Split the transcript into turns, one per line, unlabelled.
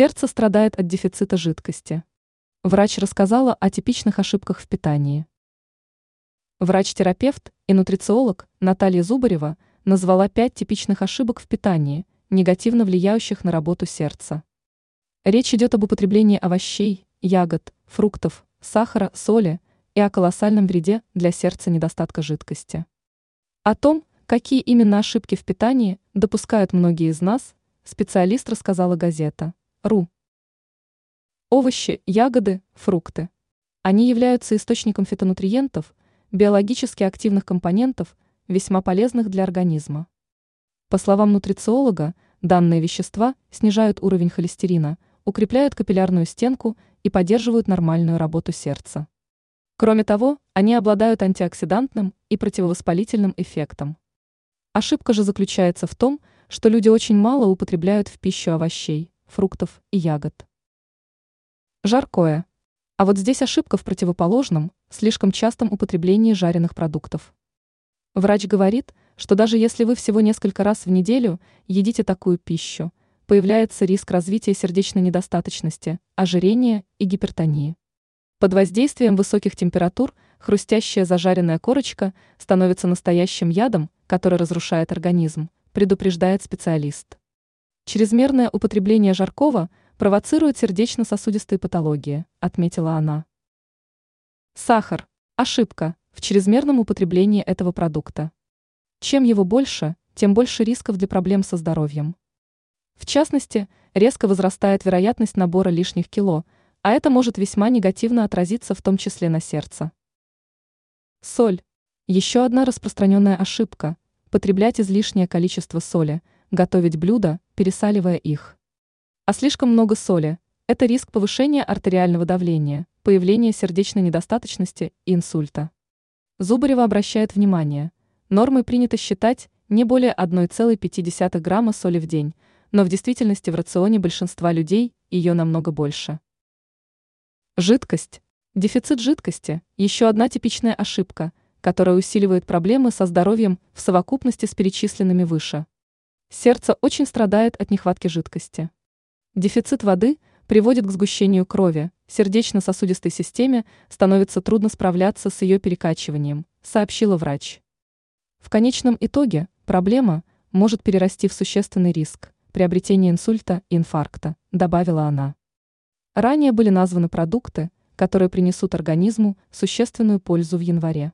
Сердце страдает от дефицита жидкости. Врач рассказала о типичных ошибках в питании. Врач-терапевт и нутрициолог Наталья Зубарева назвала пять типичных ошибок в питании, негативно влияющих на работу сердца. Речь идет об употреблении овощей, ягод, фруктов, сахара, соли и о колоссальном вреде для сердца недостатка жидкости. О том, какие именно ошибки в питании допускают многие из нас, специалист рассказала газета «Ру». Овощи, ягоды, фрукты. Они являются источником фитонутриентов, биологически активных компонентов, весьма полезных для организма. По словам нутрициолога, данные вещества снижают уровень холестерина, укрепляют капиллярную стенку и поддерживают нормальную работу сердца. Кроме того, они обладают антиоксидантным и противовоспалительным эффектом. Ошибка же заключается в том, что люди очень мало употребляют в пищу овощей, фруктов и ягод. Жаркое. А вот здесь ошибка в противоположном, слишком частом употреблении жареных продуктов. Врач говорит, что даже если вы всего несколько раз в неделю едите такую пищу, появляется риск развития сердечной недостаточности, ожирения и гипертонии. Под воздействием высоких температур хрустящая зажаренная корочка становится настоящим ядом, который разрушает организм, предупреждает специалист. Чрезмерное употребление жаркого провоцирует сердечно-сосудистые патологии, отметила она. Сахар. Ошибка в чрезмерном употреблении этого продукта. Чем его больше, тем больше рисков для проблем со здоровьем. В частности, резко возрастает вероятность набора лишних кило, а это может весьма негативно отразиться в том числе на сердце. Соль. Еще одна распространенная ошибка – потреблять излишнее количество соли, готовить блюда, пересаливая их. А слишком много соли – это риск повышения артериального давления, появления сердечной недостаточности и инсульта. Зубарева обращает внимание, нормой принято считать не более 1,5 грамма соли в день, но в действительности в рационе большинства людей ее намного больше. Жидкость. Дефицит жидкости – еще одна типичная ошибка, которая усиливает проблемы со здоровьем в совокупности с перечисленными выше. Сердце очень страдает от нехватки жидкости. Дефицит воды приводит к сгущению крови, сердечно-сосудистой системе становится трудно справляться с ее перекачиванием, сообщила врач. В конечном итоге проблема может перерасти в существенный риск приобретения инсульта и инфаркта, добавила она. Ранее были названы продукты, которые принесут организму существенную пользу в январе.